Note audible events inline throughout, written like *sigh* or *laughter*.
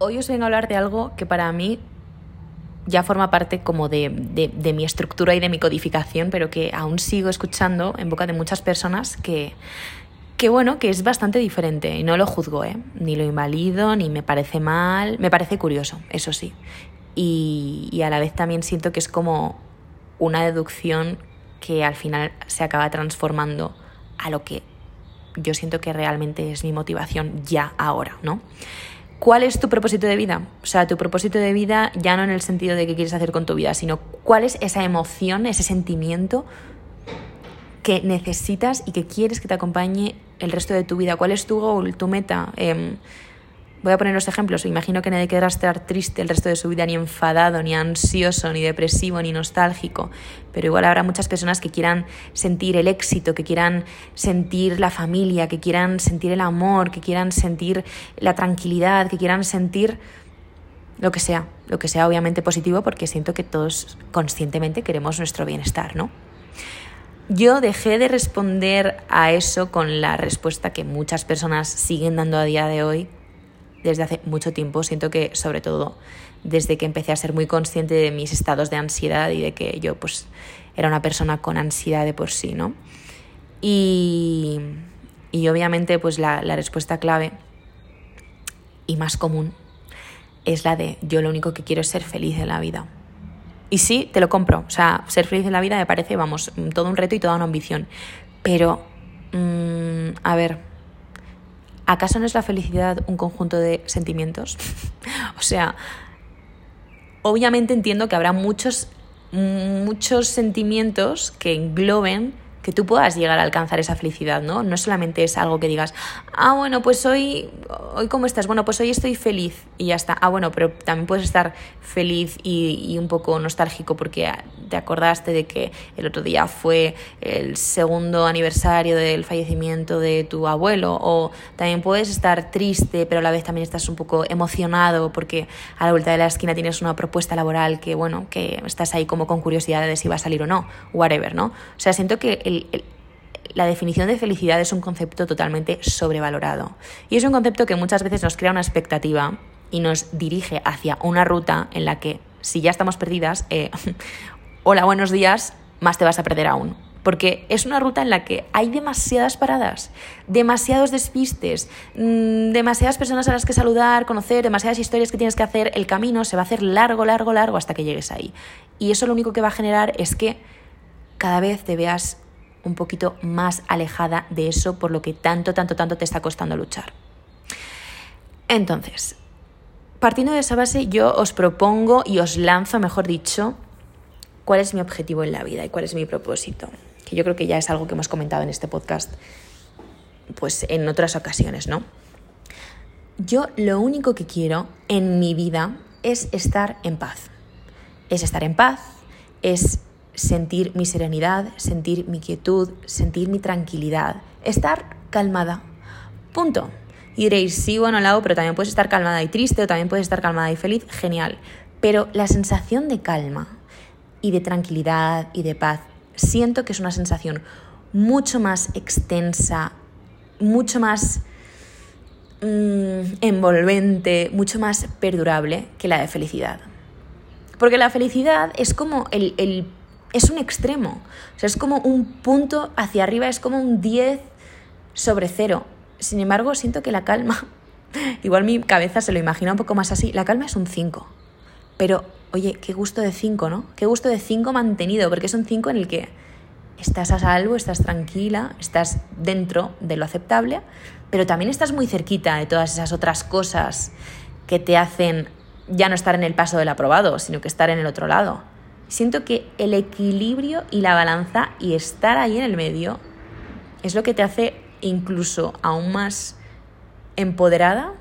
Hoy os vengo a hablar de algo que para mí ya forma parte como de, de, mi estructura y de mi codificación, pero que aún sigo escuchando en boca de muchas personas que, que bueno, que es bastante diferente y no lo juzgo, ¿eh? ni lo invalido, ni me parece mal, me parece curioso, eso sí. Y, y a la vez también siento que es como una deducción que al final se acaba transformando a lo que yo siento que realmente es mi motivación ya ahora, ¿no? ¿Cuál es tu propósito de vida? O sea, tu propósito de vida ya no en el sentido de qué quieres hacer con tu vida, sino cuál es esa emoción, ese sentimiento que necesitas y que quieres que te acompañe el resto de tu vida. ¿Cuál es tu goal, tu meta? Eh, Voy a poner los ejemplos. Imagino que nadie querrá estar triste el resto de su vida, ni enfadado, ni ansioso, ni depresivo, ni nostálgico. Pero igual habrá muchas personas que quieran sentir el éxito, que quieran sentir la familia, que quieran sentir el amor, que quieran sentir la tranquilidad, que quieran sentir lo que sea. Lo que sea obviamente positivo porque siento que todos conscientemente queremos nuestro bienestar, ¿no? Yo dejé de responder a eso con la respuesta que muchas personas siguen dando a día de hoy, desde hace mucho tiempo. Siento que, sobre todo, desde que empecé a ser muy consciente de mis estados de ansiedad y de que yo, pues, era una persona con ansiedad de por sí, ¿no? Y, y obviamente, pues, la, la respuesta clave y más común es la de yo lo único que quiero es ser feliz en la vida. Y sí, te lo compro. O sea, ser feliz en la vida me parece, vamos, todo un reto y toda una ambición. Pero, mmm, a ver, ¿acaso no es la felicidad un conjunto de sentimientos? *laughs* o sea, obviamente entiendo que habrá muchos, muchos sentimientos que engloben que tú puedas llegar a alcanzar esa felicidad, ¿no? No solamente es algo que digas, ah, bueno, pues hoy, hoy cómo estás, bueno, pues hoy estoy feliz y ya está. Ah, bueno, pero también puedes estar feliz y, y un poco nostálgico porque te acordaste de que el otro día fue el segundo aniversario del fallecimiento de tu abuelo o también puedes estar triste pero a la vez también estás un poco emocionado porque a la vuelta de la esquina tienes una propuesta laboral que bueno que estás ahí como con curiosidad de si va a salir o no whatever no o sea siento que el, la definición de felicidad es un concepto totalmente sobrevalorado y es un concepto que muchas veces nos crea una expectativa y nos dirige hacia una ruta en la que si ya estamos perdidas, eh, *laughs* hola, buenos días, más te vas a perder aún. Porque es una ruta en la que hay demasiadas paradas, demasiados despistes, mmm, demasiadas personas a las que saludar, conocer, demasiadas historias que tienes que hacer. El camino se va a hacer largo, largo, largo hasta que llegues ahí. Y eso lo único que va a generar es que cada vez te veas un poquito más alejada de eso por lo que tanto, tanto, tanto te está costando luchar. Entonces, partiendo de esa base, yo os propongo y os lanzo, mejor dicho, cuál es mi objetivo en la vida y cuál es mi propósito, que yo creo que ya es algo que hemos comentado en este podcast pues en otras ocasiones, ¿no? Yo lo único que quiero en mi vida es estar en paz. Es estar en paz, es sentir mi serenidad, sentir mi quietud, sentir mi tranquilidad, estar calmada. Punto. Y diréis, sí, bueno, lado, pero también puedes estar calmada y triste o también puedes estar calmada y feliz, genial. Pero la sensación de calma, y de tranquilidad y de paz. Siento que es una sensación mucho más extensa, mucho más mmm, envolvente, mucho más perdurable que la de felicidad. Porque la felicidad es como el, es un extremo, o sea, es como un punto hacia arriba, es como un 10 sobre cero. Sin embargo, siento que la calma, *laughs* igual mi cabeza se lo imagina un poco más así, la calma es un 5, pero oye, qué gusto de 5, ¿no? Qué gusto de 5 mantenido, porque es un 5 en el que estás a salvo, estás tranquila, estás dentro de lo aceptable, pero también estás muy cerquita de todas esas otras cosas que te hacen ya no estar en el paso del aprobado, sino que estar en el otro lado. Siento que el equilibrio y la balanza y estar ahí en el medio es lo que te hace incluso aún más empoderada,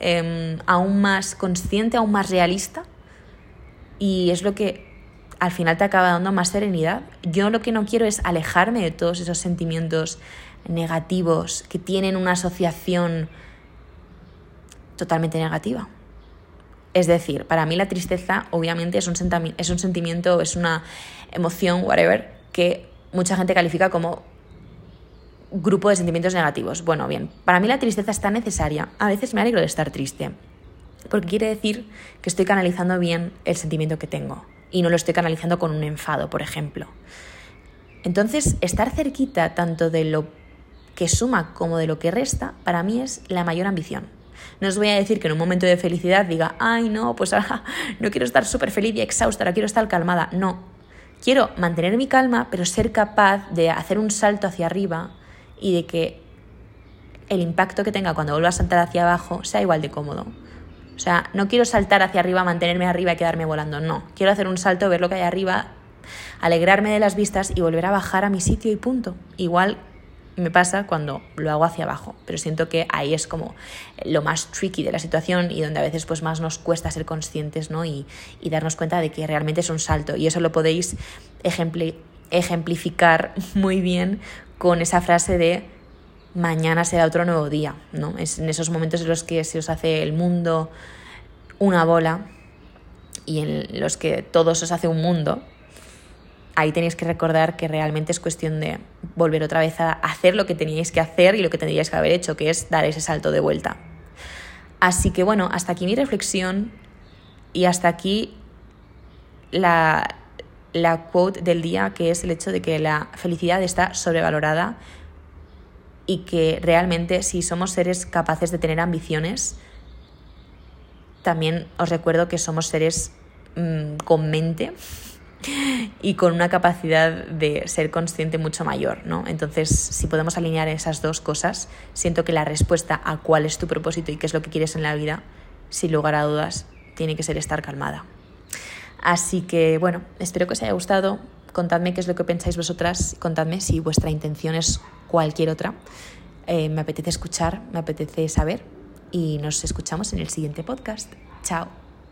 eh, aún más consciente, aún más realista y es lo que al final te acaba dando más serenidad. Yo lo que no quiero es alejarme de todos esos sentimientos negativos que tienen una asociación totalmente negativa. Es decir, para mí la tristeza obviamente es un, es un sentimiento, es una emoción, whatever, que mucha gente califica como grupo de sentimientos negativos. Bueno, bien, para mí la tristeza está necesaria. A veces me alegro de estar triste. porque quiere decir que estoy canalizando bien el sentimiento que tengo y no lo estoy canalizando con un enfado, por ejemplo. Entonces, estar cerquita tanto de lo que suma como de lo que resta, para mí es la mayor ambición. No os voy a decir que en un momento de felicidad diga, ay, no, pues ahora no quiero estar súper feliz y exhausta, ahora quiero estar calmada. No. Quiero mantener mi calma, pero ser capaz de hacer un salto hacia arriba y de que el impacto que tenga cuando vuelva a saltar hacia abajo sea igual de cómodo. O sea, no quiero saltar hacia arriba, mantenerme arriba y quedarme volando, no. Quiero hacer un salto, ver lo que hay arriba, alegrarme de las vistas y volver a bajar a mi sitio y punto. Igual me pasa cuando lo hago hacia abajo, pero siento que ahí es como lo más tricky de la situación y donde a veces pues más nos cuesta ser conscientes ¿no? y, darnos cuenta de que realmente es un salto y eso lo podéis ejemplificar *laughs* muy bien con esa frase de mañana será otro nuevo día, ¿no? Es en esos momentos en los que se os hace el mundo una bola y en los que todo se os hace un mundo, ahí tenéis que recordar que realmente es cuestión de volver otra vez a hacer lo que teníais que hacer y lo que tendríais que haber hecho, que es dar ese salto de vuelta. Así que bueno, hasta aquí mi reflexión y hasta aquí la, la quote del día, que es el hecho de que la felicidad está sobrevalorada y que realmente si somos seres capaces de tener ambiciones, también os recuerdo que somos seres mm, con mente y con una capacidad de ser consciente mucho mayor, ¿no? Entonces, si podemos alinear esas dos cosas, siento que la respuesta a cuál es tu propósito y qué es lo que quieres en la vida, sin lugar a dudas, tiene que ser estar calmada. Así que, bueno, espero que os haya gustado. Contadme qué es lo que pensáis vosotras, contadme si vuestra intención es cualquier otra. Eh, me apetece escuchar, me apetece saber y nos escuchamos en el siguiente podcast. Chao.